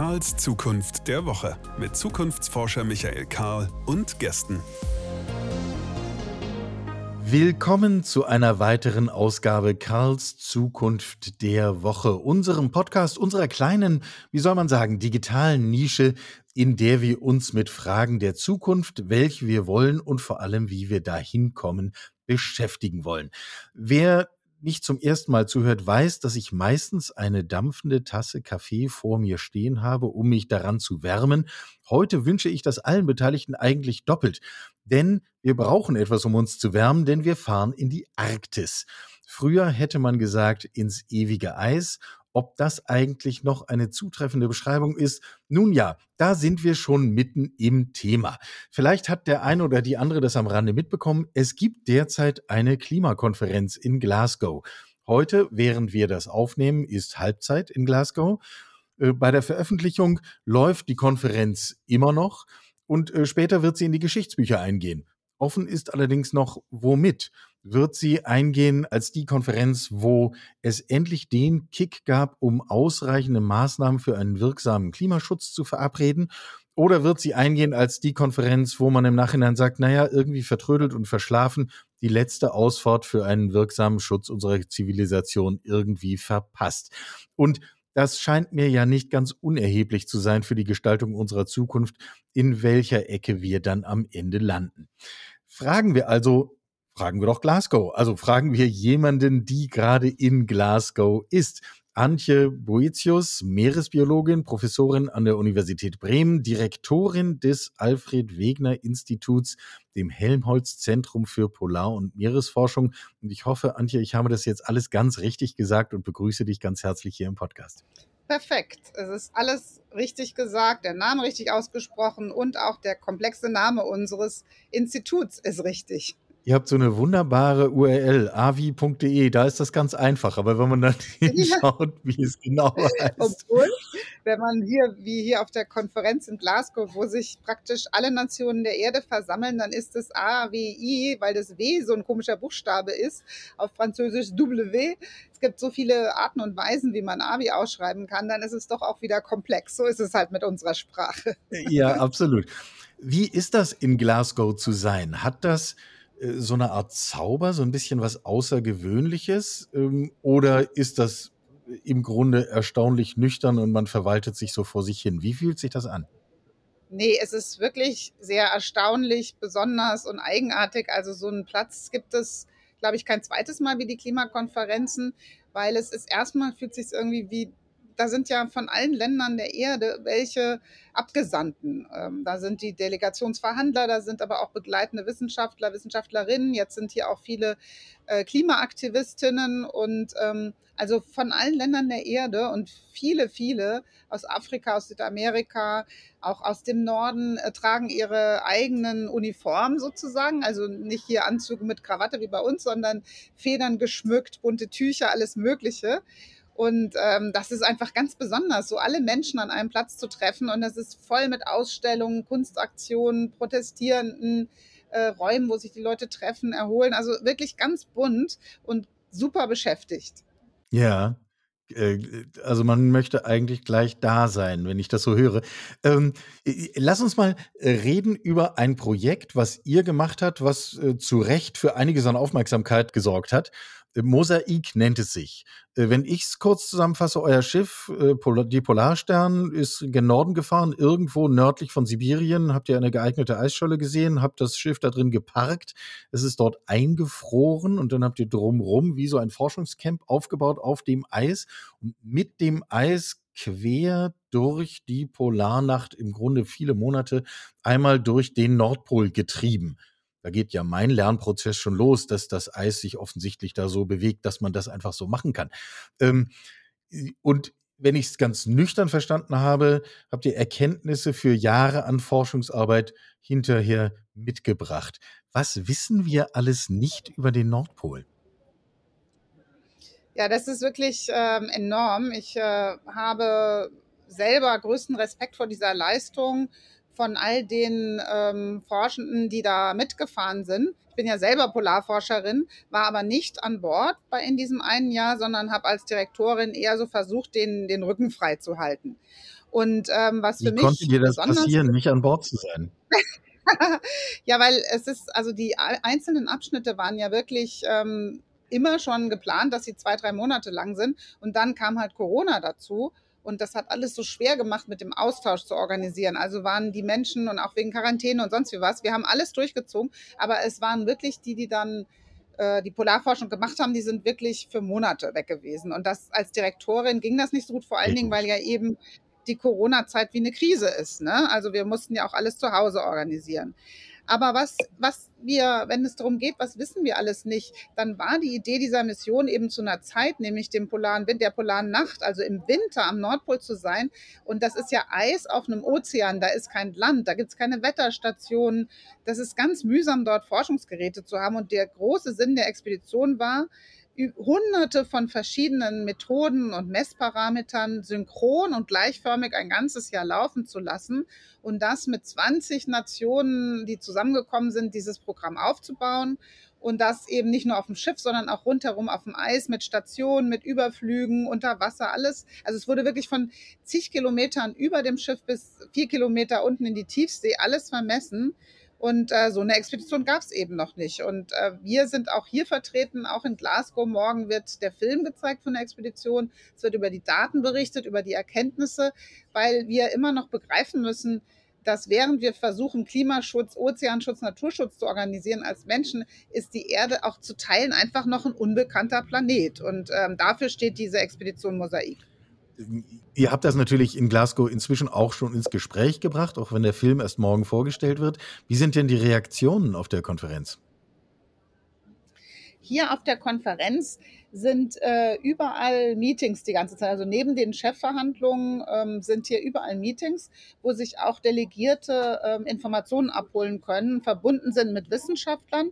Karls Zukunft der Woche mit Zukunftsforscher Michael Karl und Gästen. Willkommen zu einer weiteren Ausgabe Karls Zukunft der Woche, unserem Podcast, unserer kleinen, wie soll man sagen, digitalen Nische, in der wir uns mit Fragen der Zukunft, welche wir wollen und vor allem, wie wir dahin kommen, beschäftigen wollen. Wer nicht zum ersten Mal zuhört, weiß, dass ich meistens eine dampfende Tasse Kaffee vor mir stehen habe, um mich daran zu wärmen. Heute wünsche ich das allen Beteiligten eigentlich doppelt. Denn wir brauchen etwas, um uns zu wärmen, denn wir fahren in die Arktis. Früher hätte man gesagt ins ewige Eis ob das eigentlich noch eine zutreffende Beschreibung ist. Nun ja, da sind wir schon mitten im Thema. Vielleicht hat der eine oder die andere das am Rande mitbekommen. Es gibt derzeit eine Klimakonferenz in Glasgow. Heute, während wir das aufnehmen, ist Halbzeit in Glasgow. Äh, bei der Veröffentlichung läuft die Konferenz immer noch und äh, später wird sie in die Geschichtsbücher eingehen. Offen ist allerdings noch, womit wird sie eingehen als die Konferenz, wo es endlich den Kick gab, um ausreichende Maßnahmen für einen wirksamen Klimaschutz zu verabreden? Oder wird sie eingehen als die Konferenz, wo man im Nachhinein sagt, naja, irgendwie vertrödelt und verschlafen, die letzte Ausfahrt für einen wirksamen Schutz unserer Zivilisation irgendwie verpasst? Und das scheint mir ja nicht ganz unerheblich zu sein für die Gestaltung unserer Zukunft, in welcher Ecke wir dann am Ende landen. Fragen wir also, Fragen wir doch Glasgow. Also fragen wir jemanden, die gerade in Glasgow ist. Antje Boetius, Meeresbiologin, Professorin an der Universität Bremen, Direktorin des Alfred Wegener Instituts, dem Helmholtz Zentrum für Polar- und Meeresforschung. Und ich hoffe, Antje, ich habe das jetzt alles ganz richtig gesagt und begrüße dich ganz herzlich hier im Podcast. Perfekt. Es ist alles richtig gesagt, der Name richtig ausgesprochen und auch der komplexe Name unseres Instituts ist richtig. Ihr habt so eine wunderbare URL, avi.de, da ist das ganz einfach. Aber wenn man dann hinschaut, wie es genau heißt. Obwohl, wenn man hier, wie hier auf der Konferenz in Glasgow, wo sich praktisch alle Nationen der Erde versammeln, dann ist es AWI, weil das W so ein komischer Buchstabe ist, auf Französisch W. Es gibt so viele Arten und Weisen, wie man AVI ausschreiben kann, dann ist es doch auch wieder komplex. So ist es halt mit unserer Sprache. Ja, absolut. Wie ist das in Glasgow zu sein? Hat das so eine Art Zauber, so ein bisschen was Außergewöhnliches? Ähm, oder ist das im Grunde erstaunlich nüchtern und man verwaltet sich so vor sich hin? Wie fühlt sich das an? Nee, es ist wirklich sehr erstaunlich, besonders und eigenartig. Also so einen Platz gibt es, glaube ich, kein zweites Mal wie die Klimakonferenzen, weil es ist erstmal fühlt sich irgendwie wie da sind ja von allen Ländern der Erde welche Abgesandten. Ähm, da sind die Delegationsverhandler, da sind aber auch begleitende Wissenschaftler, Wissenschaftlerinnen. Jetzt sind hier auch viele äh, Klimaaktivistinnen und ähm, also von allen Ländern der Erde und viele, viele aus Afrika, aus Südamerika, auch aus dem Norden äh, tragen ihre eigenen Uniformen sozusagen. Also nicht hier Anzüge mit Krawatte wie bei uns, sondern Federn geschmückt, bunte Tücher, alles Mögliche. Und ähm, das ist einfach ganz besonders, so alle Menschen an einem Platz zu treffen. Und das ist voll mit Ausstellungen, Kunstaktionen, Protestierenden, äh, Räumen, wo sich die Leute treffen, erholen. Also wirklich ganz bunt und super beschäftigt. Ja, äh, also man möchte eigentlich gleich da sein, wenn ich das so höre. Ähm, lass uns mal äh, reden über ein Projekt, was ihr gemacht habt, was äh, zu Recht für einiges an Aufmerksamkeit gesorgt hat. Mosaik nennt es sich. Äh, wenn ich es kurz zusammenfasse, euer Schiff, äh, die Polarstern, ist gen Norden gefahren, irgendwo nördlich von Sibirien. Habt ihr eine geeignete Eisscholle gesehen, habt das Schiff da drin geparkt. Es ist dort eingefroren und dann habt ihr drumrum wie so ein Forschungscamp aufgebaut auf dem Eis und mit dem Eis quer durch die Polarnacht im Grunde viele Monate einmal durch den Nordpol getrieben. Da geht ja mein Lernprozess schon los, dass das Eis sich offensichtlich da so bewegt, dass man das einfach so machen kann. Ähm, und wenn ich es ganz nüchtern verstanden habe, habt ihr Erkenntnisse für Jahre an Forschungsarbeit hinterher mitgebracht. Was wissen wir alles nicht über den Nordpol? Ja, das ist wirklich ähm, enorm. Ich äh, habe selber größten Respekt vor dieser Leistung von all den ähm, Forschenden, die da mitgefahren sind. Ich bin ja selber Polarforscherin, war aber nicht an Bord bei in diesem einen Jahr, sondern habe als Direktorin eher so versucht, den, den Rücken frei zu halten. Und ähm, was Wie für mich konnte dir das passieren, nicht an Bord zu sein? ja, weil es ist, also die einzelnen Abschnitte waren ja wirklich ähm, immer schon geplant, dass sie zwei, drei Monate lang sind. Und dann kam halt Corona dazu. Und das hat alles so schwer gemacht, mit dem Austausch zu organisieren. Also waren die Menschen und auch wegen Quarantäne und sonst wie was. Wir haben alles durchgezogen, aber es waren wirklich die, die dann äh, die Polarforschung gemacht haben, die sind wirklich für Monate weg gewesen. Und das als Direktorin ging das nicht so gut, vor allen Dingen, weil ja eben die Corona-Zeit wie eine Krise ist. Ne? Also wir mussten ja auch alles zu Hause organisieren. Aber was, was wir, wenn es darum geht, was wissen wir alles nicht, dann war die Idee dieser Mission eben zu einer Zeit, nämlich dem polaren Wind, der polaren Nacht, also im Winter am Nordpol zu sein. Und das ist ja Eis auf einem Ozean, da ist kein Land, da gibt es keine Wetterstationen. Das ist ganz mühsam, dort Forschungsgeräte zu haben. Und der große Sinn der Expedition war, hunderte von verschiedenen Methoden und Messparametern synchron und gleichförmig ein ganzes Jahr laufen zu lassen und das mit 20 Nationen, die zusammengekommen sind, dieses Programm aufzubauen und das eben nicht nur auf dem Schiff, sondern auch rundherum auf dem Eis mit Stationen, mit Überflügen, unter Wasser, alles. Also es wurde wirklich von zig Kilometern über dem Schiff bis vier Kilometer unten in die Tiefsee alles vermessen. Und äh, so eine Expedition gab es eben noch nicht. Und äh, wir sind auch hier vertreten, auch in Glasgow. Morgen wird der Film gezeigt von der Expedition. Es wird über die Daten berichtet, über die Erkenntnisse, weil wir immer noch begreifen müssen, dass während wir versuchen, Klimaschutz, Ozeanschutz, Naturschutz zu organisieren als Menschen, ist die Erde auch zu Teilen einfach noch ein unbekannter Planet. Und ähm, dafür steht diese Expedition Mosaik. Ihr habt das natürlich in Glasgow inzwischen auch schon ins Gespräch gebracht, auch wenn der Film erst morgen vorgestellt wird. Wie sind denn die Reaktionen auf der Konferenz? Hier auf der Konferenz sind äh, überall Meetings die ganze Zeit. Also neben den Chefverhandlungen ähm, sind hier überall Meetings, wo sich auch Delegierte ähm, Informationen abholen können, verbunden sind mit Wissenschaftlern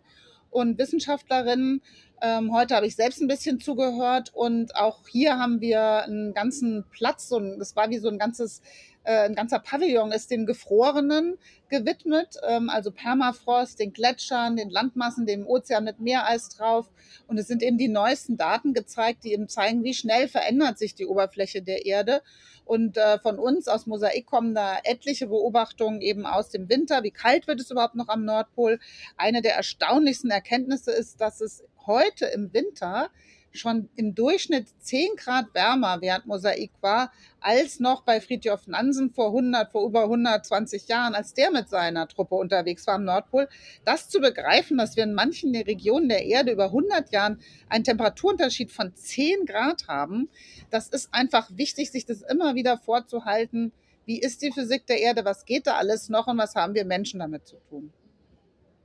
und Wissenschaftlerinnen ähm, heute habe ich selbst ein bisschen zugehört und auch hier haben wir einen ganzen Platz, so ein, das war wie so ein ganzes, äh, ein ganzer Pavillon ist den Gefrorenen gewidmet, ähm, also Permafrost, den Gletschern, den Landmassen, dem Ozean mit Meereis drauf. Und es sind eben die neuesten Daten gezeigt, die eben zeigen, wie schnell verändert sich die Oberfläche der Erde. Und äh, von uns aus Mosaik kommen da etliche Beobachtungen eben aus dem Winter. Wie kalt wird es überhaupt noch am Nordpol? Eine der erstaunlichsten Erkenntnisse ist, dass es heute im Winter schon im Durchschnitt 10 Grad wärmer während Mosaik war, als noch bei Fridtjof Nansen vor 100, vor über 120 Jahren, als der mit seiner Truppe unterwegs war am Nordpol. Das zu begreifen, dass wir in manchen Regionen der Erde über 100 Jahren einen Temperaturunterschied von 10 Grad haben, das ist einfach wichtig, sich das immer wieder vorzuhalten. Wie ist die Physik der Erde? Was geht da alles noch und was haben wir Menschen damit zu tun?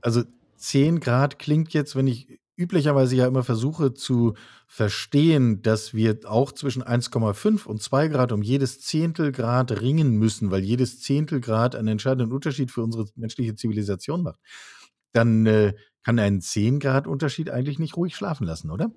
Also 10 Grad klingt jetzt, wenn ich üblicherweise ja immer versuche zu verstehen, dass wir auch zwischen 1,5 und 2 Grad um jedes Zehntelgrad ringen müssen, weil jedes Zehntelgrad einen entscheidenden Unterschied für unsere menschliche Zivilisation macht, dann äh, kann ein 10 Grad Unterschied eigentlich nicht ruhig schlafen lassen, oder?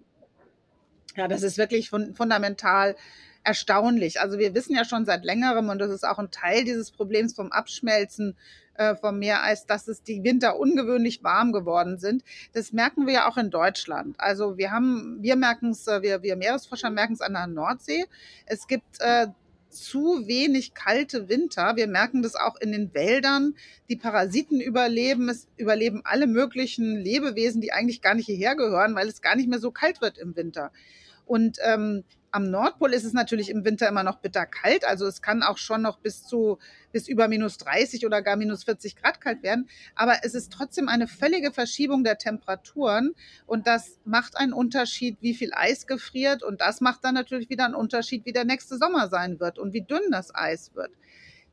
Ja, das ist wirklich fun fundamental erstaunlich. Also wir wissen ja schon seit längerem, und das ist auch ein Teil dieses Problems vom Abschmelzen äh, vom Meereis, dass es die Winter ungewöhnlich warm geworden sind. Das merken wir ja auch in Deutschland. Also wir haben, wir merken es, äh, wir, wir Meeresforscher merken es an der Nordsee. Es gibt äh, zu wenig kalte Winter. Wir merken das auch in den Wäldern. Die Parasiten überleben. Es überleben alle möglichen Lebewesen, die eigentlich gar nicht hierher gehören, weil es gar nicht mehr so kalt wird im Winter. Und ähm, am Nordpol ist es natürlich im Winter immer noch bitterkalt. Also es kann auch schon noch bis zu bis über minus 30 oder gar minus 40 Grad kalt werden. Aber es ist trotzdem eine völlige Verschiebung der Temperaturen. Und das macht einen Unterschied, wie viel Eis gefriert. Und das macht dann natürlich wieder einen Unterschied, wie der nächste Sommer sein wird und wie dünn das Eis wird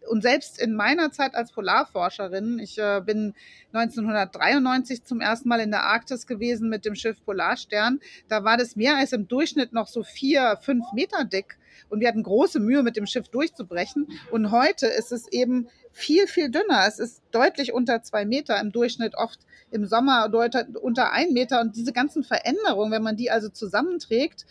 und selbst in meiner Zeit als Polarforscherin, ich äh, bin 1993 zum ersten Mal in der Arktis gewesen mit dem Schiff Polarstern, da war das Meereis im Durchschnitt noch so vier, fünf Meter dick und wir hatten große Mühe, mit dem Schiff durchzubrechen. Und heute ist es eben viel, viel dünner. Es ist deutlich unter zwei Meter im Durchschnitt, oft im Sommer unter ein Meter. Und diese ganzen Veränderungen, wenn man die also zusammenträgt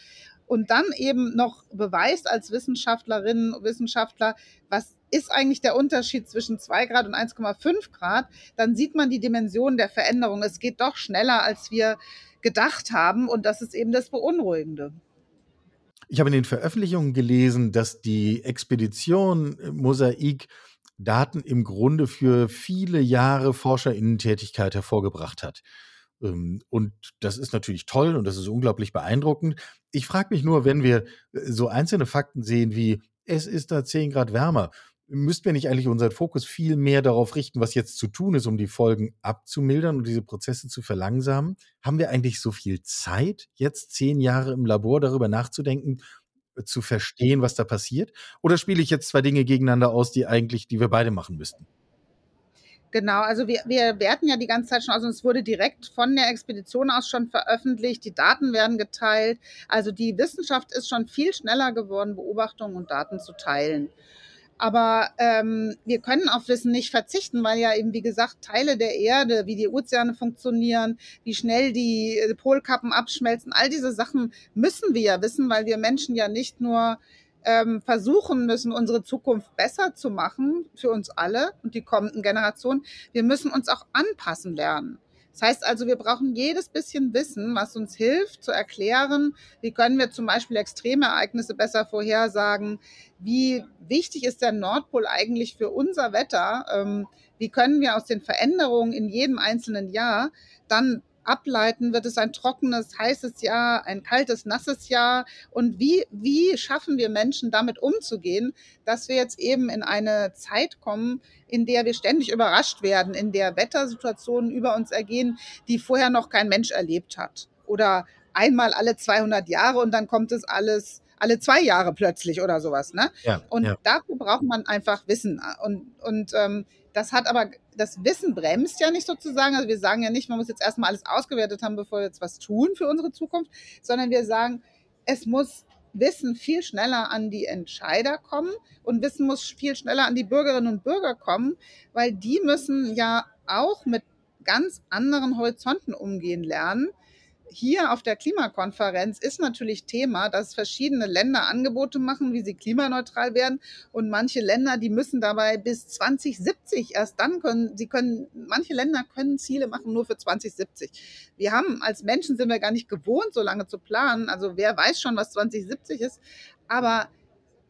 und dann eben noch beweist als Wissenschaftlerinnen und Wissenschaftler, was ist eigentlich der Unterschied zwischen 2 Grad und 1,5 Grad, dann sieht man die Dimension der Veränderung. Es geht doch schneller, als wir gedacht haben und das ist eben das Beunruhigende. Ich habe in den Veröffentlichungen gelesen, dass die Expedition äh, Mosaik Daten im Grunde für viele Jahre Forscherinnentätigkeit hervorgebracht hat. Ähm, und das ist natürlich toll und das ist unglaublich beeindruckend. Ich frage mich nur, wenn wir äh, so einzelne Fakten sehen wie, es ist da 10 Grad wärmer, müssten wir nicht eigentlich unseren Fokus viel mehr darauf richten, was jetzt zu tun ist, um die Folgen abzumildern und diese Prozesse zu verlangsamen? Haben wir eigentlich so viel Zeit, jetzt zehn Jahre im Labor darüber nachzudenken, äh, zu verstehen, was da passiert? Oder spiele ich jetzt zwei Dinge gegeneinander aus, die eigentlich, die wir beide machen müssten? Genau, also wir, wir werten ja die ganze Zeit schon, also es wurde direkt von der Expedition aus schon veröffentlicht, die Daten werden geteilt. Also die Wissenschaft ist schon viel schneller geworden, Beobachtungen und Daten zu teilen. Aber ähm, wir können auf Wissen nicht verzichten, weil ja eben, wie gesagt, Teile der Erde, wie die Ozeane funktionieren, wie schnell die Polkappen abschmelzen, all diese Sachen müssen wir ja wissen, weil wir Menschen ja nicht nur ähm, versuchen müssen, unsere Zukunft besser zu machen für uns alle und die kommenden Generationen. Wir müssen uns auch anpassen lernen. Das heißt also, wir brauchen jedes bisschen Wissen, was uns hilft zu erklären, wie können wir zum Beispiel Extremereignisse besser vorhersagen, wie wichtig ist der Nordpol eigentlich für unser Wetter, ähm, wie können wir aus den Veränderungen in jedem einzelnen Jahr dann ableiten, wird es ein trockenes, heißes Jahr, ein kaltes, nasses Jahr? Und wie, wie schaffen wir Menschen damit umzugehen, dass wir jetzt eben in eine Zeit kommen, in der wir ständig überrascht werden, in der Wettersituationen über uns ergehen, die vorher noch kein Mensch erlebt hat? Oder einmal alle 200 Jahre und dann kommt es alles alle zwei Jahre plötzlich oder sowas. Ne? Ja, und ja. dafür braucht man einfach Wissen. Und, und ähm, das hat aber, das Wissen bremst ja nicht sozusagen. Also wir sagen ja nicht, man muss jetzt erstmal alles ausgewertet haben, bevor wir jetzt was tun für unsere Zukunft, sondern wir sagen, es muss Wissen viel schneller an die Entscheider kommen und Wissen muss viel schneller an die Bürgerinnen und Bürger kommen, weil die müssen ja auch mit ganz anderen Horizonten umgehen lernen hier auf der Klimakonferenz ist natürlich Thema, dass verschiedene Länder Angebote machen, wie sie klimaneutral werden. Und manche Länder, die müssen dabei bis 2070 erst dann können, sie können, manche Länder können Ziele machen nur für 2070. Wir haben als Menschen sind wir gar nicht gewohnt, so lange zu planen. Also wer weiß schon, was 2070 ist. Aber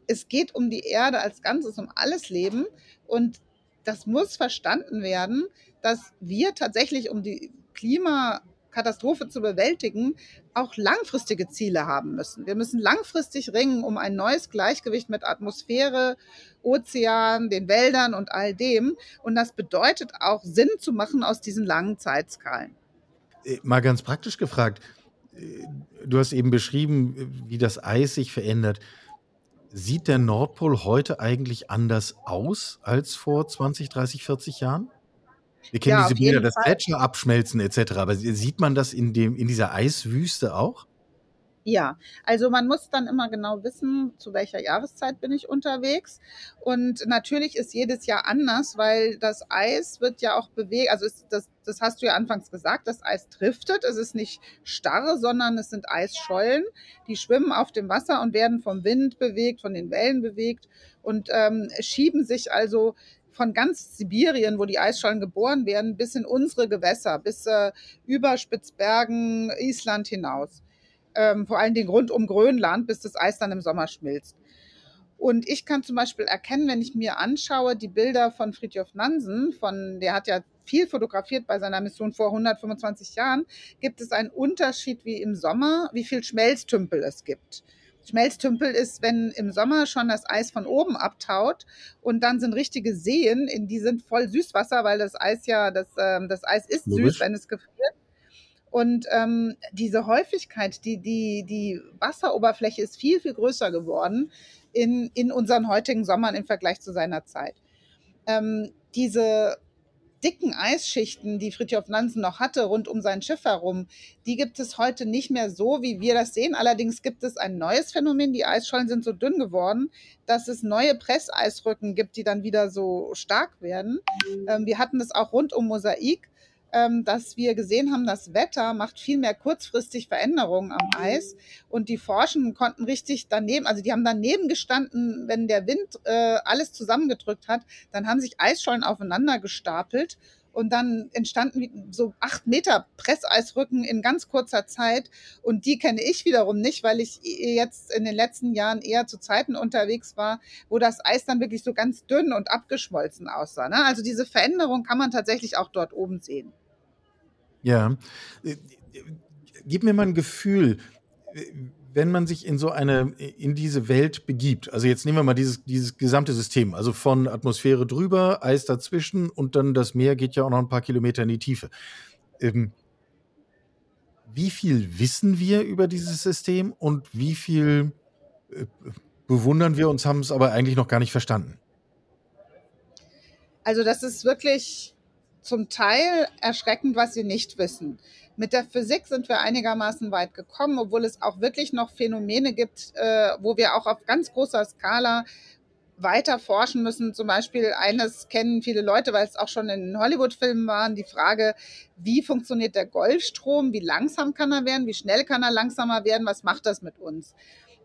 es geht um die Erde als Ganzes, um alles Leben. Und das muss verstanden werden, dass wir tatsächlich um die Klima Katastrophe zu bewältigen, auch langfristige Ziele haben müssen. Wir müssen langfristig ringen um ein neues Gleichgewicht mit Atmosphäre, Ozean, den Wäldern und all dem. Und das bedeutet auch Sinn zu machen aus diesen langen Zeitskalen. Äh, mal ganz praktisch gefragt, äh, du hast eben beschrieben, wie das Eis sich verändert. Sieht der Nordpol heute eigentlich anders aus als vor 20, 30, 40 Jahren? Wir kennen ja, diese Bilder, dass Gletscher abschmelzen etc. Aber sieht man das in, dem, in dieser Eiswüste auch? Ja, also man muss dann immer genau wissen, zu welcher Jahreszeit bin ich unterwegs. Und natürlich ist jedes Jahr anders, weil das Eis wird ja auch bewegt. Also ist das, das hast du ja anfangs gesagt, das Eis driftet. Es ist nicht starr, sondern es sind Eisschollen, die schwimmen auf dem Wasser und werden vom Wind bewegt, von den Wellen bewegt und ähm, schieben sich also von ganz Sibirien, wo die Eisschollen geboren werden, bis in unsere Gewässer, bis äh, über Spitzbergen, Island hinaus. Ähm, vor allen Dingen rund um Grönland, bis das Eis dann im Sommer schmilzt. Und ich kann zum Beispiel erkennen, wenn ich mir anschaue, die Bilder von Fridtjof Nansen, von, der hat ja viel fotografiert bei seiner Mission vor 125 Jahren, gibt es einen Unterschied wie im Sommer, wie viel Schmelztümpel es gibt. Schmelztümpel ist, wenn im Sommer schon das Eis von oben abtaut und dann sind richtige Seen, in die sind voll Süßwasser, weil das Eis ja, das, ähm, das Eis ist Logisch. süß, wenn es gefriert. Und ähm, diese Häufigkeit, die, die, die Wasseroberfläche ist viel, viel größer geworden in, in unseren heutigen Sommern im Vergleich zu seiner Zeit. Ähm, diese dicken Eisschichten, die Fritjof Nansen noch hatte, rund um sein Schiff herum, die gibt es heute nicht mehr so, wie wir das sehen. Allerdings gibt es ein neues Phänomen. Die Eisschollen sind so dünn geworden, dass es neue Presseisrücken gibt, die dann wieder so stark werden. Ähm, wir hatten das auch rund um Mosaik dass wir gesehen haben, das Wetter macht viel mehr kurzfristig Veränderungen am Eis und die Forschenden konnten richtig daneben, also die haben daneben gestanden, wenn der Wind äh, alles zusammengedrückt hat, dann haben sich Eisschollen aufeinander gestapelt Und dann entstanden so acht Meter Presseisrücken in ganz kurzer Zeit. Und die kenne ich wiederum nicht, weil ich jetzt in den letzten Jahren eher zu Zeiten unterwegs war, wo das Eis dann wirklich so ganz dünn und abgeschmolzen aussah. Ne? Also diese Veränderung kann man tatsächlich auch dort oben sehen. Ja. Gib mir mal ein Gefühl, wenn man sich in so eine, in diese Welt begibt, also jetzt nehmen wir mal dieses, dieses gesamte System, also von Atmosphäre drüber, Eis dazwischen und dann das Meer geht ja auch noch ein paar Kilometer in die Tiefe. Ähm, wie viel wissen wir über dieses System und wie viel äh, bewundern wir uns, haben es aber eigentlich noch gar nicht verstanden? Also das ist wirklich zum Teil erschreckend, was wir nicht wissen. Mit der Physik sind wir einigermaßen weit gekommen, obwohl es auch wirklich noch Phänomene gibt, äh, wo wir auch auf ganz großer Skala weiter forschen müssen. Zum Beispiel eines kennen viele Leute, weil es auch schon in Hollywood-Filmen war, die Frage, wie funktioniert der Golfstrom, wie langsam kann er werden, wie schnell kann er langsamer werden, was macht das mit uns?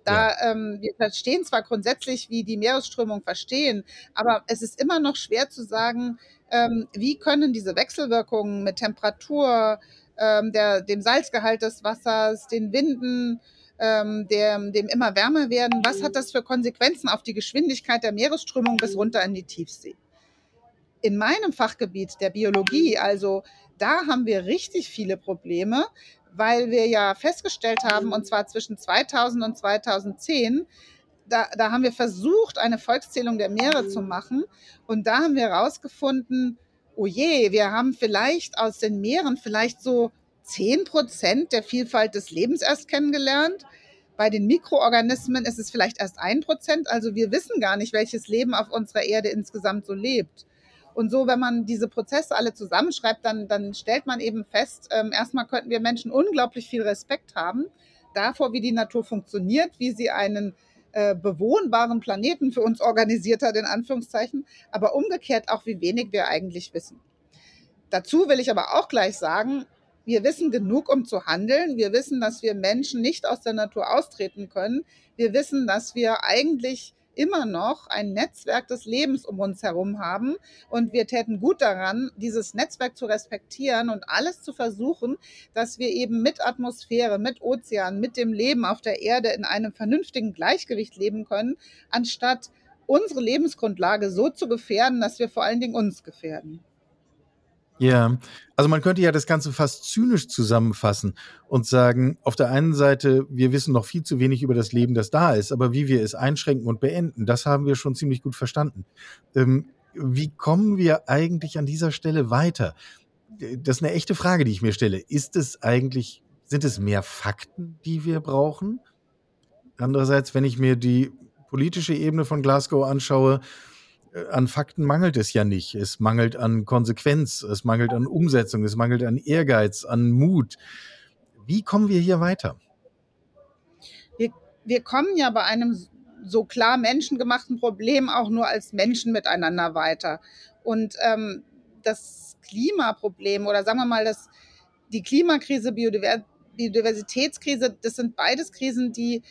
Da ähm, wir verstehen zwar grundsätzlich, wie die Meeresströmung verstehen, aber es ist immer noch schwer zu sagen, ähm, wie können diese Wechselwirkungen mit Temperatur, ähm, der, dem Salzgehalt des Wassers, den Winden, ähm, dem, dem immer wärmer werden, was hat das für Konsequenzen auf die Geschwindigkeit der Meeresströmung bis runter in die Tiefsee? In meinem Fachgebiet der Biologie, also da haben wir richtig viele Probleme, weil wir ja festgestellt haben, und zwar zwischen 2000 und 2010, da, da haben wir versucht, eine Volkszählung der Meere zu machen. Und da haben wir herausgefunden, oh je, wir haben vielleicht aus den Meeren vielleicht so 10 Prozent der Vielfalt des Lebens erst kennengelernt. Bei den Mikroorganismen ist es vielleicht erst ein Prozent. Also wir wissen gar nicht, welches Leben auf unserer Erde insgesamt so lebt. Und so, wenn man diese Prozesse alle zusammenschreibt, dann, dann stellt man eben fest, ähm, erstmal könnten wir Menschen unglaublich viel Respekt haben davor, wie die Natur funktioniert, wie sie einen äh, bewohnbaren Planeten für uns organisiert hat, in Anführungszeichen, aber umgekehrt auch, wie wenig wir eigentlich wissen. Dazu will ich aber auch gleich sagen, wir wissen genug, um zu handeln. Wir wissen, dass wir Menschen nicht aus der Natur austreten können. Wir wissen, dass wir eigentlich immer noch ein Netzwerk des Lebens um uns herum haben. Und wir täten gut daran, dieses Netzwerk zu respektieren und alles zu versuchen, dass wir eben mit Atmosphäre, mit Ozean, mit dem Leben auf der Erde in einem vernünftigen Gleichgewicht leben können, anstatt unsere Lebensgrundlage so zu gefährden, dass wir vor allen Dingen uns gefährden. Ja, also man könnte ja das Ganze fast zynisch zusammenfassen und sagen, auf der einen Seite, wir wissen noch viel zu wenig über das Leben, das da ist, aber wie wir es einschränken und beenden, das haben wir schon ziemlich gut verstanden. Ähm, wie kommen wir eigentlich an dieser Stelle weiter? Das ist eine echte Frage, die ich mir stelle. Ist es eigentlich, sind es mehr Fakten, die wir brauchen? Andererseits, wenn ich mir die politische Ebene von Glasgow anschaue, an Fakten mangelt es ja nicht. Es mangelt an Konsequenz, es mangelt an Umsetzung, es mangelt an Ehrgeiz, an Mut. Wie kommen wir hier weiter? Wir, wir kommen ja bei einem so klar menschengemachten Problem auch nur als Menschen miteinander weiter. Und ähm, das Klimaproblem oder sagen wir mal, das, die Klimakrise, Biodiversitätskrise, das sind beides Krisen, die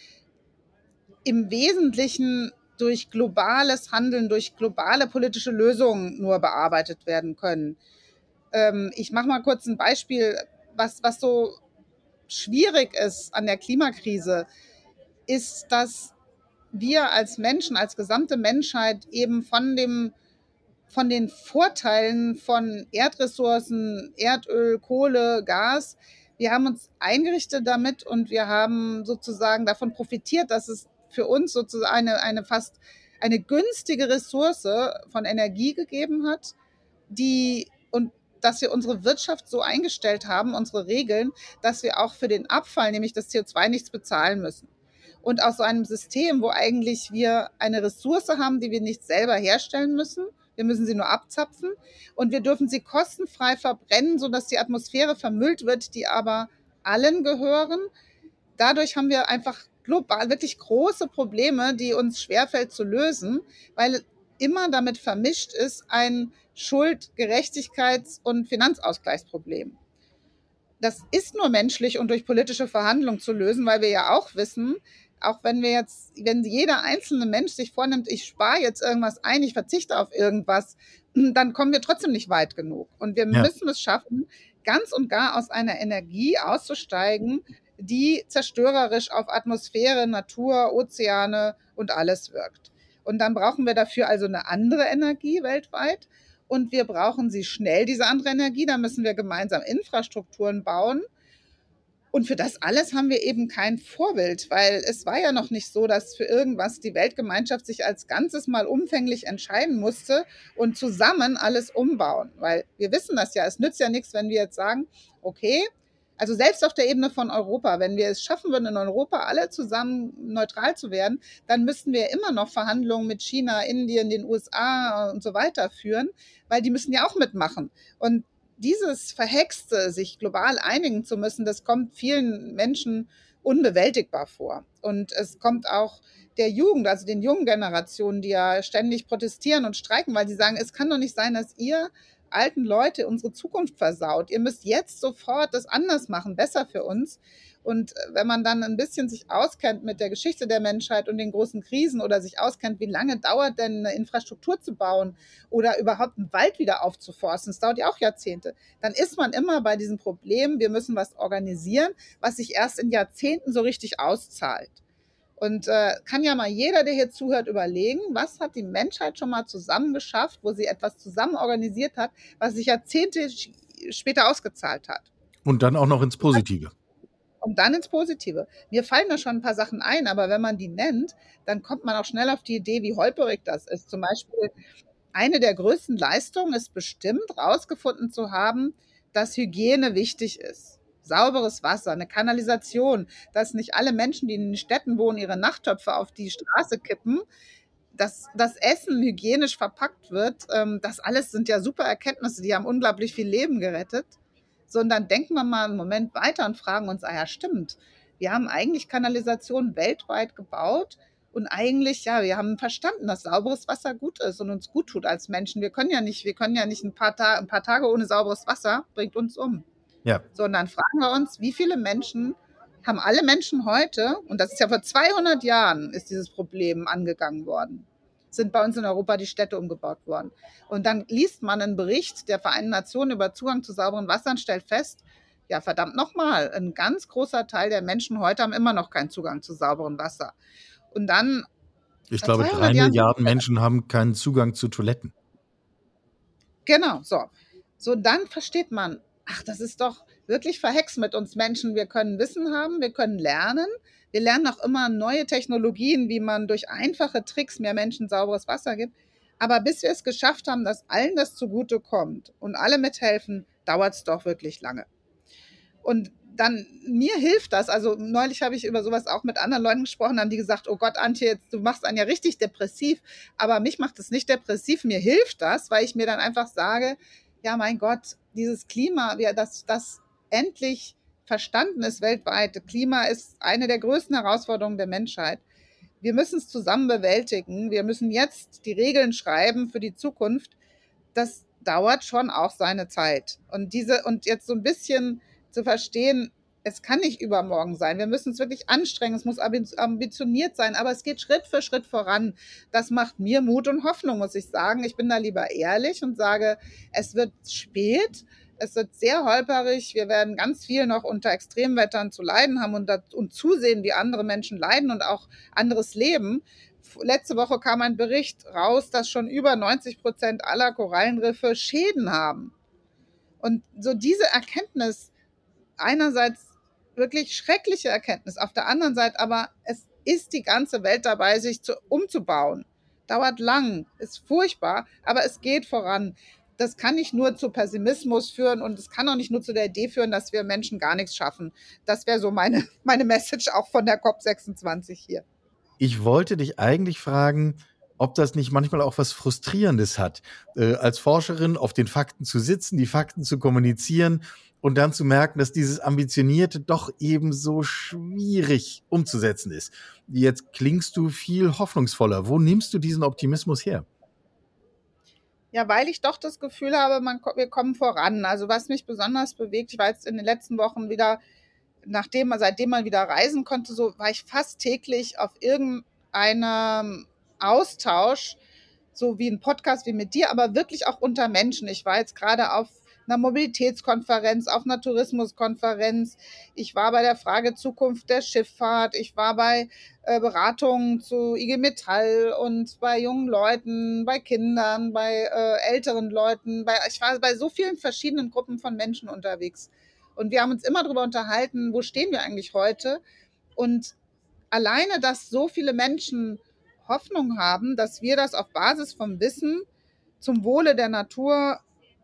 im Wesentlichen durch globales Handeln, durch globale politische Lösungen nur bearbeitet werden können. Ähm, ich mache mal kurz ein Beispiel, was, was so schwierig ist an der Klimakrise, ist, dass wir als Menschen, als gesamte Menschheit eben von dem von den Vorteilen von Erdressourcen, Erdöl, Kohle, Gas, wir haben uns eingerichtet damit und wir haben sozusagen davon profitiert, dass es für uns sozusagen eine, eine fast eine günstige Ressource von Energie gegeben hat, die und dass wir unsere Wirtschaft so eingestellt haben, unsere Regeln, dass wir auch für den Abfall, nämlich das CO2, nichts bezahlen müssen. Und aus so einem System, wo eigentlich wir eine Ressource haben, die wir nicht selber herstellen müssen, wir müssen sie nur abzapfen und wir dürfen sie kostenfrei verbrennen, sodass die Atmosphäre vermüllt wird, die aber allen gehören. Dadurch haben wir einfach global wirklich große Probleme, die uns schwerfällt zu lösen, weil immer damit vermischt ist ein Schuld-, Gerechtigkeits- und Finanzausgleichsproblem. Das ist nur menschlich und durch politische Verhandlungen zu lösen, weil wir ja auch wissen, auch wenn wir jetzt, wenn jeder einzelne Mensch sich vornimmt, ich spare jetzt irgendwas ein, ich verzichte auf irgendwas, dann kommen wir trotzdem nicht weit genug. Und wir Ja. müssen es schaffen, ganz und gar aus einer Energie auszusteigen, die zerstörerisch auf Atmosphäre, Natur, Ozeane und alles wirkt. Und dann brauchen wir dafür also eine andere Energie weltweit. Und wir brauchen sie schnell, diese andere Energie. Da müssen wir gemeinsam Infrastrukturen bauen. Und für das alles haben wir eben kein Vorbild, weil es war ja noch nicht so, dass für irgendwas die Weltgemeinschaft sich als Ganzes mal umfänglich entscheiden musste und zusammen alles umbauen. Weil wir wissen das ja, es nützt ja nichts, wenn wir jetzt sagen, okay, also selbst auf der Ebene von Europa, wenn wir es schaffen würden, in Europa alle zusammen neutral zu werden, dann müssten wir immer noch Verhandlungen mit China, Indien, den USA und so weiter führen, weil die müssen ja auch mitmachen. Und dieses Verhexte, sich global einigen zu müssen, das kommt vielen Menschen unbewältigbar vor. Und es kommt auch der Jugend, also den jungen Generationen, die ja ständig protestieren und streiken, weil sie sagen, es kann doch nicht sein, dass ihr alten Leute unsere Zukunft versaut. Ihr müsst jetzt sofort das anders machen, besser für uns. Und wenn man dann ein bisschen sich auskennt mit der Geschichte der Menschheit und den großen Krisen oder sich auskennt, wie lange dauert denn eine Infrastruktur zu bauen oder überhaupt einen Wald wieder aufzuforsten, das dauert ja auch Jahrzehnte, dann ist man immer bei diesem Problem, wir müssen was organisieren, was sich erst in Jahrzehnten so richtig auszahlt. Und äh, kann ja mal jeder, der hier zuhört, überlegen, was hat die Menschheit schon mal zusammen geschafft, wo sie etwas zusammen organisiert hat, was sich Jahrzehnte später ausgezahlt hat. Und dann auch noch ins Positive. Und dann ins Positive. Mir fallen da schon ein paar Sachen ein, aber wenn man die nennt, dann kommt man auch schnell auf die Idee, wie holperig das ist. Zum Beispiel eine der größten Leistungen ist bestimmt, herausgefunden zu haben, dass Hygiene wichtig ist sauberes Wasser, eine Kanalisation, dass nicht alle Menschen, die in den Städten wohnen, ihre Nachttöpfe auf die Straße kippen, dass das Essen hygienisch verpackt wird, ähm, das alles sind ja super Erkenntnisse, die haben unglaublich viel Leben gerettet. So, und dann denken wir mal einen Moment weiter und fragen uns, ah ja, stimmt, wir haben eigentlich Kanalisationen weltweit gebaut und eigentlich, ja, wir haben verstanden, dass sauberes Wasser gut ist und uns gut tut als Menschen. Wir können ja nicht, wir können ja nicht ein paar, Ta ein paar Tage ohne sauberes Wasser, bringt uns um. Ja. Sondern fragen wir uns, wie viele Menschen haben alle Menschen heute, und das ist ja vor 200 Jahren, ist dieses Problem angegangen worden, sind bei uns in Europa die Städte umgebaut worden. Und dann liest man einen Bericht der Vereinten Nationen über Zugang zu sauberen Wasser und stellt fest, ja, verdammt nochmal, ein ganz großer Teil der Menschen heute haben immer noch keinen Zugang zu sauberem Wasser. Und dann. Ich glaube, drei Milliarden Menschen haben keinen Zugang zu Toiletten. Genau, so. So, dann versteht man, ach, das ist doch wirklich verhext mit uns Menschen. Wir können Wissen haben, wir können lernen. Wir lernen auch immer neue Technologien, wie man durch einfache Tricks mehr Menschen sauberes Wasser gibt. Aber bis wir es geschafft haben, dass allen das zugute kommt und alle mithelfen, dauert es doch wirklich lange. Und dann, mir hilft das. Also neulich habe ich über sowas auch mit anderen Leuten gesprochen, haben die gesagt, oh Gott, Antje, jetzt, du machst einen ja richtig depressiv. Aber mich macht es nicht depressiv, mir hilft das, weil ich mir dann einfach sage, ja, mein Gott, dieses Klima, dass das endlich verstanden ist weltweit. Klima ist eine der größten Herausforderungen der Menschheit. Wir müssen es zusammen bewältigen. Wir müssen jetzt die Regeln schreiben für die Zukunft. Das dauert schon auch seine Zeit. Und diese, und jetzt so ein bisschen zu verstehen, es kann nicht übermorgen sein. Wir müssen es wirklich anstrengen. Es muss ambitioniert sein, aber es geht Schritt für Schritt voran. Das macht mir Mut und Hoffnung, muss ich sagen. Ich bin da lieber ehrlich und sage, es wird spät. Es wird sehr holperig. Wir werden ganz viel noch unter Extremwettern zu leiden haben und, und zusehen, wie andere Menschen leiden und auch anderes Leben. Letzte Woche kam ein Bericht raus, dass schon über 90 Prozent aller Korallenriffe Schäden haben. Und so diese Erkenntnis, einerseits wirklich schreckliche Erkenntnis. Auf der anderen Seite aber, es ist die ganze Welt dabei, sich zu, umzubauen. Dauert lang, ist furchtbar, aber es geht voran. Das kann nicht nur zu Pessimismus führen und es kann auch nicht nur zu der Idee führen, dass wir Menschen gar nichts schaffen. Das wäre so meine, meine Message auch von der COP26 hier. Ich wollte dich eigentlich fragen, ob das nicht manchmal auch was Frustrierendes hat, äh, als Forscherin auf den Fakten zu sitzen, die Fakten zu kommunizieren und dann zu merken, dass dieses Ambitionierte doch eben so schwierig umzusetzen ist. Jetzt klingst du viel hoffnungsvoller. Wo nimmst du diesen Optimismus her? Ja, weil ich doch das Gefühl habe, man, wir kommen voran. Also was mich besonders bewegt, ich war jetzt in den letzten Wochen wieder, nachdem seitdem man wieder reisen konnte, so war ich fast täglich auf irgendeinem Austausch so wie ein Podcast wie mit dir, aber wirklich auch unter Menschen. Ich war jetzt gerade auf einer Mobilitätskonferenz, auf einer Tourismuskonferenz. Ich war bei der Frage Zukunft der Schifffahrt. Ich war bei äh, Beratungen zu IG Metall und bei jungen Leuten, bei Kindern, bei äh, älteren Leuten. Bei, ich war bei so vielen verschiedenen Gruppen von Menschen unterwegs. Und wir haben uns immer darüber unterhalten, wo stehen wir eigentlich heute? Und alleine, dass so viele Menschen Hoffnung haben, dass wir das auf Basis vom Wissen zum Wohle der Natur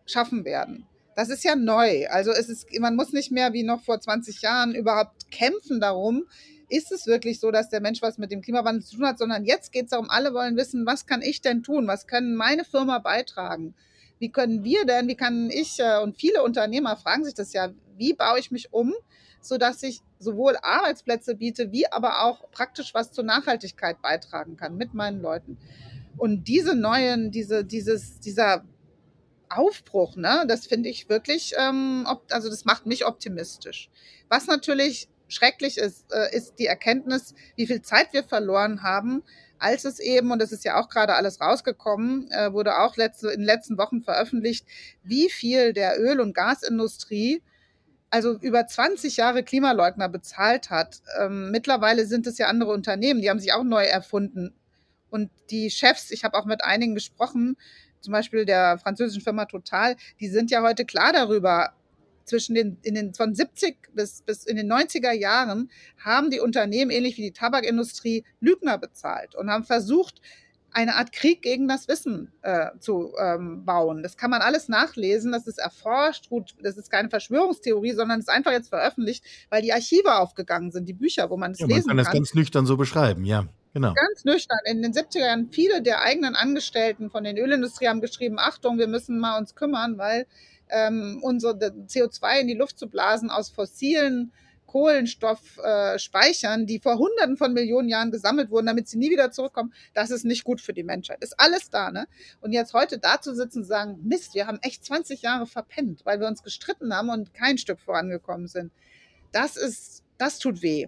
schaffen werden. Das ist ja neu. Also es ist, man muss nicht mehr wie noch vor 20 Jahren überhaupt kämpfen darum, ist es wirklich so, dass der Mensch was mit dem Klimawandel zu tun hat, sondern jetzt geht es darum, alle wollen wissen, was kann ich denn tun? Was können meine Firma beitragen? Wie können wir denn, wie kann ich äh, und viele Unternehmer fragen sich das ja, wie baue ich mich um, sodass ich sowohl Arbeitsplätze biete, wie aber auch praktisch was zur Nachhaltigkeit beitragen kann mit meinen Leuten. Und diese neuen, diese, dieses, dieser Aufbruch, ne, das finde ich wirklich, ähm, also das macht mich optimistisch. Was natürlich schrecklich ist, äh, ist die Erkenntnis, wie viel Zeit wir verloren haben, als es eben, und das ist ja auch gerade alles rausgekommen, äh, wurde auch letzte, in den letzten Wochen veröffentlicht, wie viel der Öl- und Gasindustrie also über 20 Jahre Klimaleugner bezahlt hat. Ähm, mittlerweile sind es ja andere Unternehmen, die haben sich auch neu erfunden. Und die Chefs, ich habe auch mit einigen gesprochen, zum Beispiel der französischen Firma Total, die sind ja heute klar darüber, zwischen den, in den, von 70 bis, bis in den 90er Jahren haben die Unternehmen, ähnlich wie die Tabakindustrie, Lügner bezahlt und haben versucht, eine Art Krieg gegen das Wissen äh, zu ähm, bauen. Das kann man alles nachlesen, das ist erforscht, gut, das ist keine Verschwörungstheorie, sondern es ist einfach jetzt veröffentlicht, weil die Archive aufgegangen sind, die Bücher, wo man es ja, lesen kann. Man kann das ganz nüchtern so beschreiben, ja. Genau. Ganz nüchtern. In den 70er Jahren viele der eigenen Angestellten von den Ölindustrie haben geschrieben, Achtung, wir müssen mal uns kümmern, weil ähm, unsere CO2 in die Luft zu blasen aus fossilen Kohlenstoffspeichern, äh, die vor Hunderten von Millionen Jahren gesammelt wurden, damit sie nie wieder zurückkommen, das ist nicht gut für die Menschheit. Ist alles da, ne? Und jetzt heute da zu sitzen und sagen, Mist, wir haben echt 20 Jahre verpennt, weil wir uns gestritten haben und kein Stück vorangekommen sind. Das ist, das tut weh.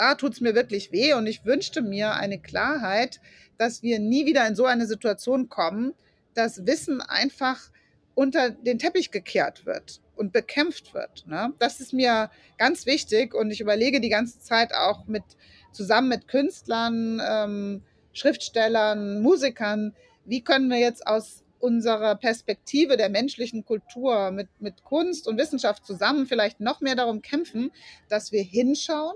Da tut es mir wirklich weh und ich wünschte mir eine Klarheit, dass wir nie wieder in so eine Situation kommen, dass Wissen einfach unter den Teppich gekehrt wird und bekämpft wird. Ne? Das ist mir ganz wichtig und ich überlege die ganze Zeit auch mit zusammen mit Künstlern, ähm, Schriftstellern, Musikern, wie können wir jetzt aus unserer Perspektive der menschlichen Kultur mit, mit Kunst und Wissenschaft zusammen vielleicht noch mehr darum kämpfen, dass wir hinschauen,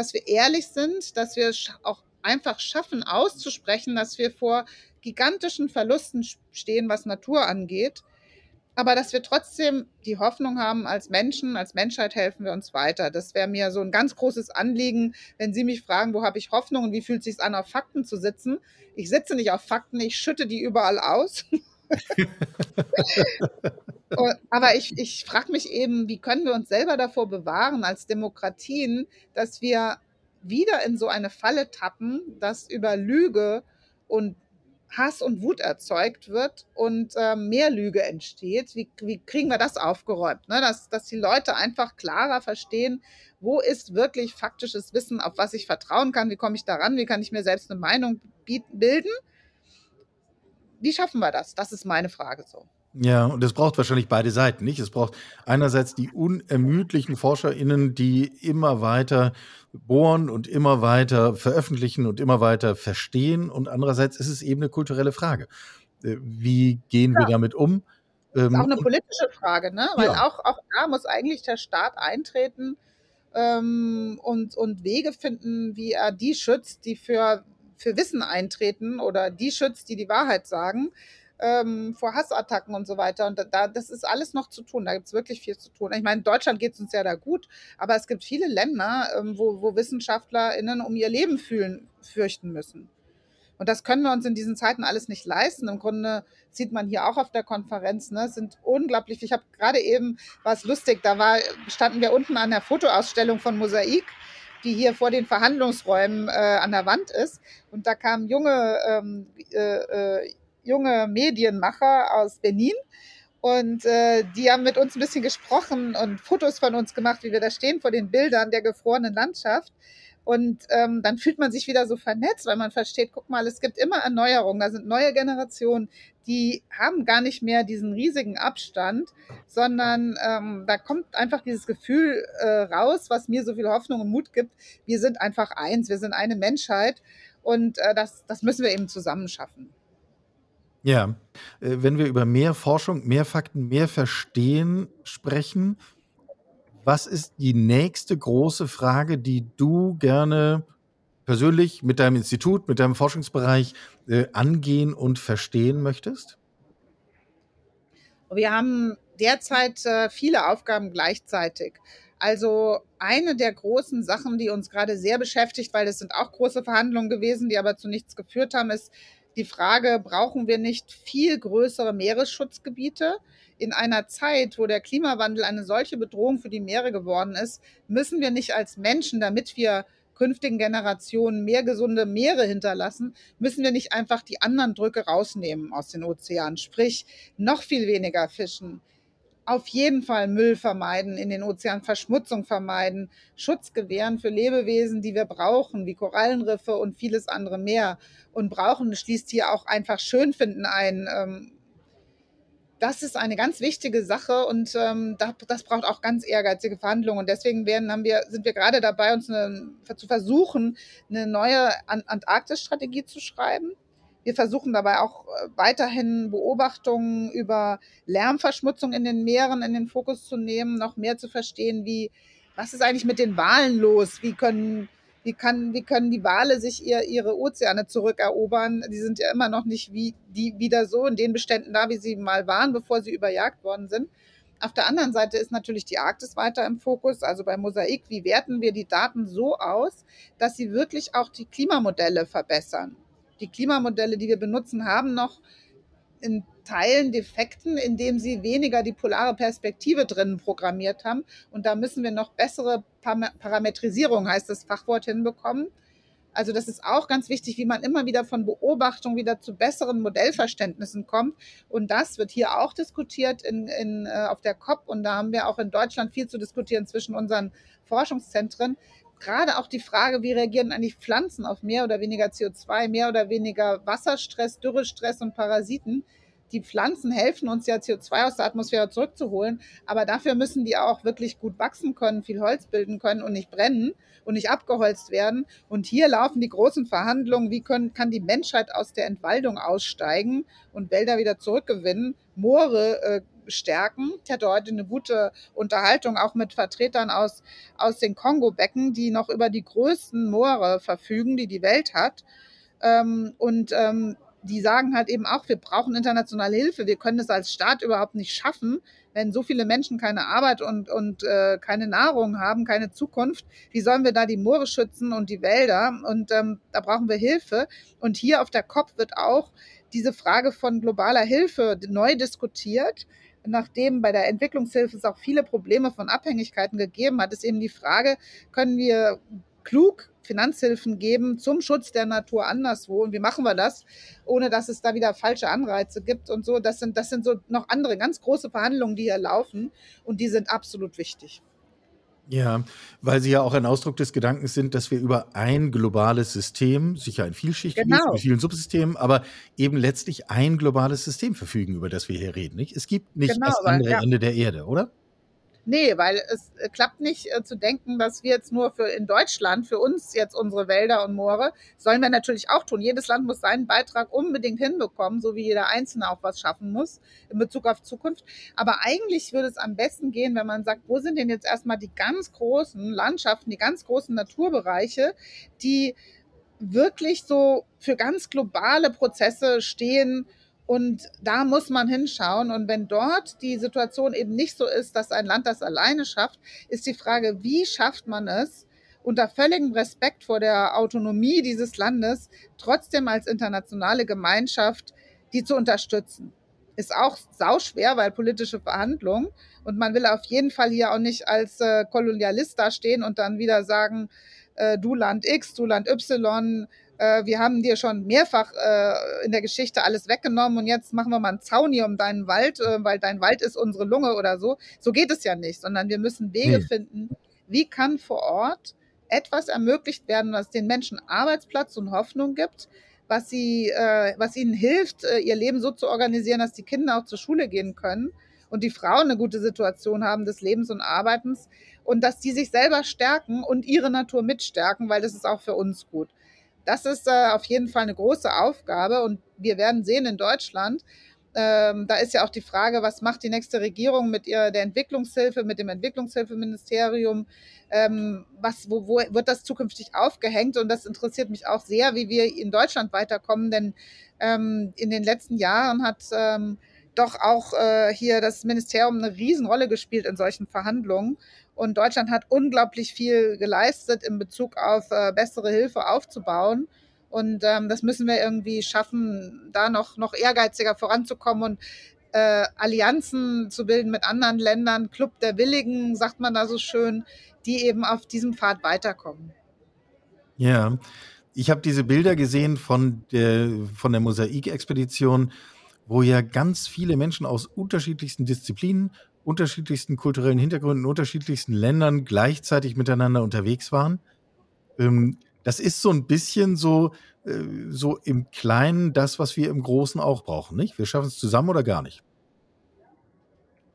dass wir ehrlich sind, dass wir auch einfach schaffen auszusprechen, dass wir vor gigantischen Verlusten stehen, was Natur angeht aber dass wir trotzdem die Hoffnung haben, als Menschen, als Menschheit helfen wir uns weiter. Das wäre mir so ein ganz großes Anliegen, wenn Sie mich fragen, wo habe ich Hoffnung und wie fühlt es sich an, auf Fakten zu sitzen. Ich sitze nicht auf Fakten, ich schütte die überall aus. aber ich, ich frage mich eben, wie können wir uns selber davor bewahren als Demokratien, dass wir wieder in so eine Falle tappen, dass über Lüge und Hass und Wut erzeugt wird und äh, mehr Lüge entsteht. Wie, wie kriegen wir das aufgeräumt? Ne? Dass, dass die Leute einfach klarer verstehen, wo ist wirklich faktisches Wissen, auf was ich vertrauen kann, wie komme ich daran, wie kann ich mir selbst eine Meinung bieten, bilden. Wie schaffen wir das? Das ist meine Frage so. Ja, und es braucht wahrscheinlich beide Seiten, nicht? Es braucht einerseits die unermüdlichen ForscherInnen, die immer weiter bohren und immer weiter veröffentlichen und immer weiter verstehen. Und andererseits ist es eben eine kulturelle Frage. Äh, wie gehen wir damit um? Das ist auch ähm, eine politische Frage, ne? Weil ja. auch, auch da muss eigentlich der Staat eintreten ähm, und, und Wege finden, wie er die schützt, die für, für Wissen eintreten oder die schützt, die die Wahrheit sagen ähm, vor Hassattacken und so weiter. Und da, das ist alles noch zu tun. Da gibt es wirklich viel zu tun. Ich meine, in Deutschland geht es uns ja da gut, aber es gibt viele Länder, ähm, wo, wo WissenschaftlerInnen um ihr Leben fühlen, fürchten müssen. Und das können wir uns in diesen Zeiten alles nicht leisten. Im Grunde sieht man hier auch auf der Konferenz, ne, sind unglaublich. Ich habe gerade eben, war es lustig, da war, standen wir unten an der Fotoausstellung von Mosaik die hier vor den Verhandlungsräumen äh, an der Wand ist. Und da kamen junge ähm, äh, äh junge Medienmacher aus Benin. Und äh, die haben mit uns ein bisschen gesprochen und Fotos von uns gemacht, wie wir da stehen vor den Bildern der gefrorenen Landschaft. Und ähm, dann fühlt man sich wieder so vernetzt, weil man versteht, guck mal, es gibt immer Erneuerungen, da sind neue Generationen, die haben gar nicht mehr diesen riesigen Abstand, sondern ähm, da kommt einfach dieses Gefühl äh, raus, was mir so viel Hoffnung und Mut gibt. Wir sind einfach eins, wir sind eine Menschheit und äh, das, das müssen wir eben zusammen schaffen. Ja, äh, wenn wir über mehr Forschung, mehr Fakten, mehr Verstehen sprechen, was ist die nächste große Frage, die du gerne persönlich mit deinem Institut, mit deinem Forschungsbereich äh, angehen und verstehen möchtest? Wir haben derzeit äh, viele Aufgaben gleichzeitig. Also eine der großen Sachen, die uns gerade sehr beschäftigt, weil es sind auch große Verhandlungen gewesen, die aber zu nichts geführt haben, ist die Frage, brauchen wir nicht viel größere Meeresschutzgebiete? In einer Zeit, wo der Klimawandel eine solche Bedrohung für die Meere geworden ist, müssen wir nicht als Menschen, damit wir künftigen Generationen mehr gesunde Meere hinterlassen, müssen wir nicht einfach die anderen Drücke rausnehmen aus den Ozeanen, sprich noch viel weniger fischen, auf jeden Fall Müll vermeiden, in den Ozeanen Verschmutzung vermeiden, Schutz gewähren für Lebewesen, die wir brauchen, wie Korallenriffe und vieles andere mehr. Und brauchen schließt hier auch einfach Schönfinden ein. Ähm, das ist eine ganz wichtige Sache und ähm, das braucht auch ganz ehrgeizige Verhandlungen. Und deswegen werden, haben wir, sind wir gerade dabei, uns eine, zu versuchen, eine neue Antarktis-Strategie zu schreiben wir versuchen dabei auch äh, weiterhin Beobachtungen über Lärmverschmutzung in den Meeren in den Fokus zu nehmen, noch mehr zu verstehen, wie, was ist eigentlich mit den Walen los? Wie können, wie kann, wie können die Wale sich ihr, ihre Ozeane zurückerobern? Die sind ja immer noch nicht wie, die wieder so in den Beständen da, wie sie mal waren, bevor sie überjagt worden sind. Auf der anderen Seite ist natürlich die Arktis weiter im Fokus. Also bei Mosaik, wie werten wir die Daten so aus, dass sie wirklich auch die Klimamodelle verbessern? Die Klimamodelle, die wir benutzen, haben noch in Teilen Defekten, indem sie weniger die polare Perspektive drinnen programmiert haben. Und da müssen wir noch bessere Parametrisierung, heißt das Fachwort, hinbekommen. Also das ist auch ganz wichtig, wie man immer wieder von Beobachtung wieder zu besseren Modellverständnissen kommt. Und das wird hier auch diskutiert in, in, äh, auf der COP. Und da haben wir auch in Deutschland viel zu diskutieren zwischen unseren Forschungszentren gerade auch die Frage, wie reagieren eigentlich Pflanzen auf mehr oder weniger CO2, mehr oder weniger Wasserstress, Dürrestress und Parasiten. Die Pflanzen helfen uns ja, CO2 aus der Atmosphäre zurückzuholen, aber dafür müssen die auch wirklich gut wachsen können, viel Holz bilden können und nicht brennen und nicht abgeholzt werden. Und hier laufen die großen Verhandlungen, wie können, kann die Menschheit aus der Entwaldung aussteigen und Wälder wieder zurückgewinnen, Moore äh, stärken. Ich hatte heute eine gute Unterhaltung auch mit Vertretern aus, aus den Kongo-Becken, die noch über die größten Moore verfügen, die die Welt hat. Ähm, und ähm, die sagen halt eben auch, wir brauchen internationale Hilfe. Wir können es als Staat überhaupt nicht schaffen, wenn so viele Menschen keine Arbeit und, und äh, keine Nahrung haben, keine Zukunft. Wie sollen wir da die Moore schützen und die Wälder? Und ähm, da brauchen wir Hilfe. Und hier auf der COP wird auch diese Frage von globaler Hilfe neu diskutiert nachdem bei der Entwicklungshilfe es auch viele Probleme von Abhängigkeiten gegeben hat, ist eben die Frage, können wir klug Finanzhilfen geben zum Schutz der Natur anderswo. Und wie machen wir das, ohne dass es da wieder falsche Anreize gibt und so. Das sind, das sind so noch andere ganz große Verhandlungen, die hier laufen und die sind absolut wichtig. Ja, weil sie ja auch ein Ausdruck des Gedankens sind, dass wir über ein globales System, sicher ein vielschichtiges Genau. mit vielen Subsystemen, aber eben letztlich ein globales System verfügen, über das wir hier reden, nicht? Es gibt nicht Genau, das andere ja. Ende der Erde, oder? Nee, weil es äh, klappt nicht äh, zu denken, dass wir jetzt nur für in Deutschland, für uns jetzt unsere Wälder und Moore, sollen wir natürlich auch tun. Jedes Land muss seinen Beitrag unbedingt hinbekommen, so wie jeder Einzelne auch was schaffen muss in Bezug auf Zukunft. Aber eigentlich würde es am besten gehen, wenn man sagt, wo sind denn jetzt erstmal die ganz großen Landschaften, die ganz großen Naturbereiche, die wirklich so für ganz globale Prozesse stehen, und da muss man hinschauen. Und wenn dort die Situation eben nicht so ist, dass ein Land das alleine schafft, ist die Frage, wie schafft man es, unter völligem Respekt vor der Autonomie dieses Landes trotzdem als internationale Gemeinschaft die zu unterstützen. Ist auch sauschwer, weil politische Verhandlungen. Und man will auf jeden Fall hier auch nicht als äh, Kolonialist dastehen und dann wieder sagen, äh, du Land X, du Land Y, äh, wir haben dir schon mehrfach äh, in der Geschichte alles weggenommen und jetzt machen wir mal einen Zaun hier um deinen Wald, äh, weil dein Wald ist unsere Lunge oder so. So geht es ja nicht, sondern wir müssen Wege Nee. finden, wie kann vor Ort etwas ermöglicht werden, was den Menschen Arbeitsplatz und Hoffnung gibt, was, sie, äh, was ihnen hilft, äh, ihr Leben so zu organisieren, dass die Kinder auch zur Schule gehen können und die Frauen eine gute Situation haben des Lebens und Arbeitens und dass die sich selber stärken und ihre Natur mitstärken, weil das ist auch für uns gut. Das ist äh, auf jeden Fall eine große Aufgabe und wir werden sehen in Deutschland, ähm, da ist ja auch die Frage, was macht die nächste Regierung mit ihr, der Entwicklungshilfe, mit dem Entwicklungshilfeministerium? Ähm, was, wo, wo wird das zukünftig aufgehängt? Und das interessiert mich auch sehr, wie wir in Deutschland weiterkommen, denn ähm, in den letzten Jahren hat ähm, doch auch äh, hier das Ministerium eine Riesenrolle gespielt in solchen Verhandlungen. Und Deutschland hat unglaublich viel geleistet in Bezug auf äh, bessere Hilfe aufzubauen. Und ähm, das müssen wir irgendwie schaffen, da noch, noch ehrgeiziger voranzukommen und äh, Allianzen zu bilden mit anderen Ländern, Club der Willigen, sagt man da so schön, die eben auf diesem Pfad weiterkommen. Ja, ich habe diese Bilder gesehen von der, von der Mosaik-Expedition, wo ja ganz viele Menschen aus unterschiedlichsten Disziplinen, unterschiedlichsten kulturellen Hintergründen, unterschiedlichsten Ländern gleichzeitig miteinander unterwegs waren. Ähm, das ist so ein bisschen so, äh, so im Kleinen das, was wir im Großen auch brauchen, nicht? Wir schaffen es zusammen oder gar nicht.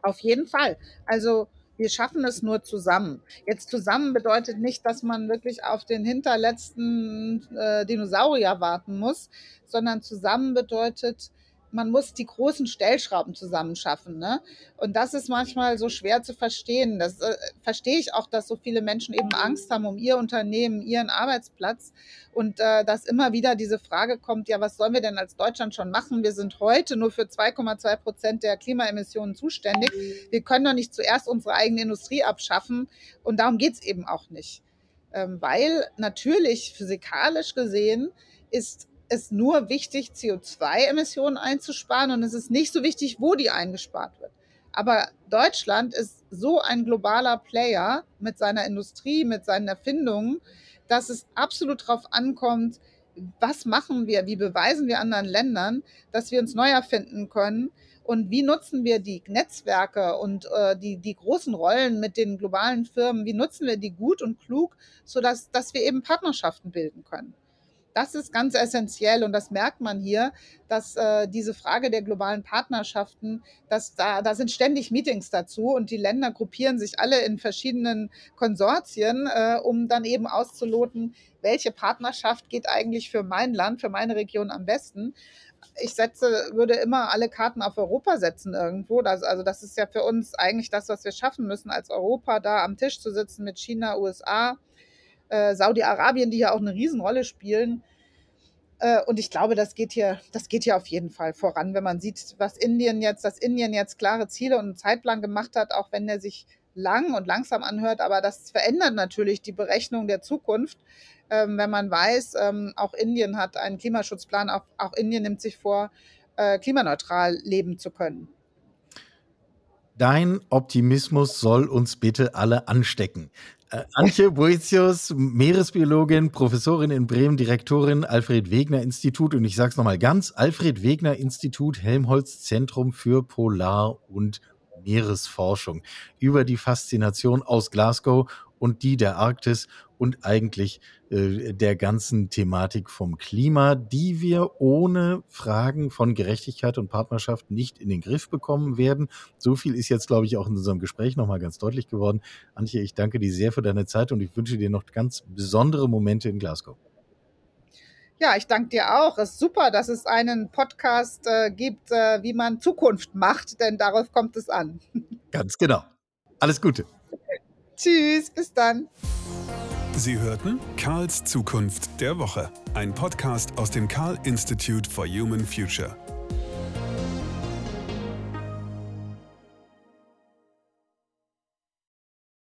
Auf jeden Fall. Also wir schaffen es nur zusammen. Jetzt zusammen bedeutet nicht, dass man wirklich auf den hinterletzten äh, Dinosaurier warten muss, sondern zusammen bedeutet, man muss die großen Stellschrauben zusammenschaffen. Ne? Und das ist manchmal so schwer zu verstehen. Das äh, verstehe ich auch, dass so viele Menschen eben Angst haben um ihr Unternehmen, ihren Arbeitsplatz. Und äh, dass immer wieder diese Frage kommt, ja, was sollen wir denn als Deutschland schon machen? Wir sind heute nur für 2,2 Prozent der Klimaemissionen zuständig. Wir können doch nicht zuerst unsere eigene Industrie abschaffen. Und darum geht es eben auch nicht. Ähm, weil natürlich physikalisch gesehen ist es nur wichtig, CO2-Emissionen einzusparen und es ist nicht so wichtig, wo die eingespart wird. Aber Deutschland ist so ein globaler Player mit seiner Industrie, mit seinen Erfindungen, dass es absolut darauf ankommt, was machen wir, wie beweisen wir anderen Ländern, dass wir uns neu erfinden können und wie nutzen wir die Netzwerke und äh, die, die großen Rollen mit den globalen Firmen, wie nutzen wir die gut und klug, sodass dass wir eben Partnerschaften bilden können. Das ist ganz essentiell und das merkt man hier, dass äh, diese Frage der globalen Partnerschaften, dass da, da sind ständig Meetings dazu und die Länder gruppieren sich alle in verschiedenen Konsortien, äh, um dann eben auszuloten, welche Partnerschaft geht eigentlich für mein Land, für meine Region am besten ich setze, würde immer alle Karten auf Europa setzen irgendwo. Das, also das ist ja für uns eigentlich das, was wir schaffen müssen, als Europa da am Tisch zu sitzen mit China, USA, äh, Saudi-Arabien, die ja auch eine Riesenrolle spielen. Äh, und ich glaube, das geht hier, das geht hier auf jeden Fall voran, wenn man sieht, was Indien jetzt, dass Indien jetzt klare Ziele und einen Zeitplan gemacht hat, auch wenn der sich lang und langsam anhört, aber das verändert natürlich die Berechnung der Zukunft, ähm, wenn man weiß, ähm, auch Indien hat einen Klimaschutzplan, auch, auch Indien nimmt sich vor, äh, klimaneutral leben zu können. Dein Optimismus soll uns bitte alle anstecken. Äh, Antje Boetius, Meeresbiologin, Professorin in Bremen, Direktorin Alfred Wegener Institut. Und ich sage es nochmal ganz, Alfred Wegener Institut Helmholtz Zentrum für Polar- und Meeresforschung. Über die Faszination aus Glasgow und die der Arktis und eigentlich äh, der ganzen Thematik vom Klima, die wir ohne Fragen von Gerechtigkeit und Partnerschaft nicht in den Griff bekommen werden. So viel ist jetzt, glaube ich, auch in unserem Gespräch nochmal ganz deutlich geworden. Antje, ich danke dir sehr für deine Zeit und ich wünsche dir noch ganz besondere Momente in Glasgow. Ja, ich danke dir auch. Es ist super, dass es einen Podcast äh, gibt, äh, wie man Zukunft macht, denn darauf kommt es an. Ganz genau. Alles Gute. Tschüss, bis dann. Sie hörten Karls Zukunft der Woche, ein Podcast aus dem Karl Institute for Human Future.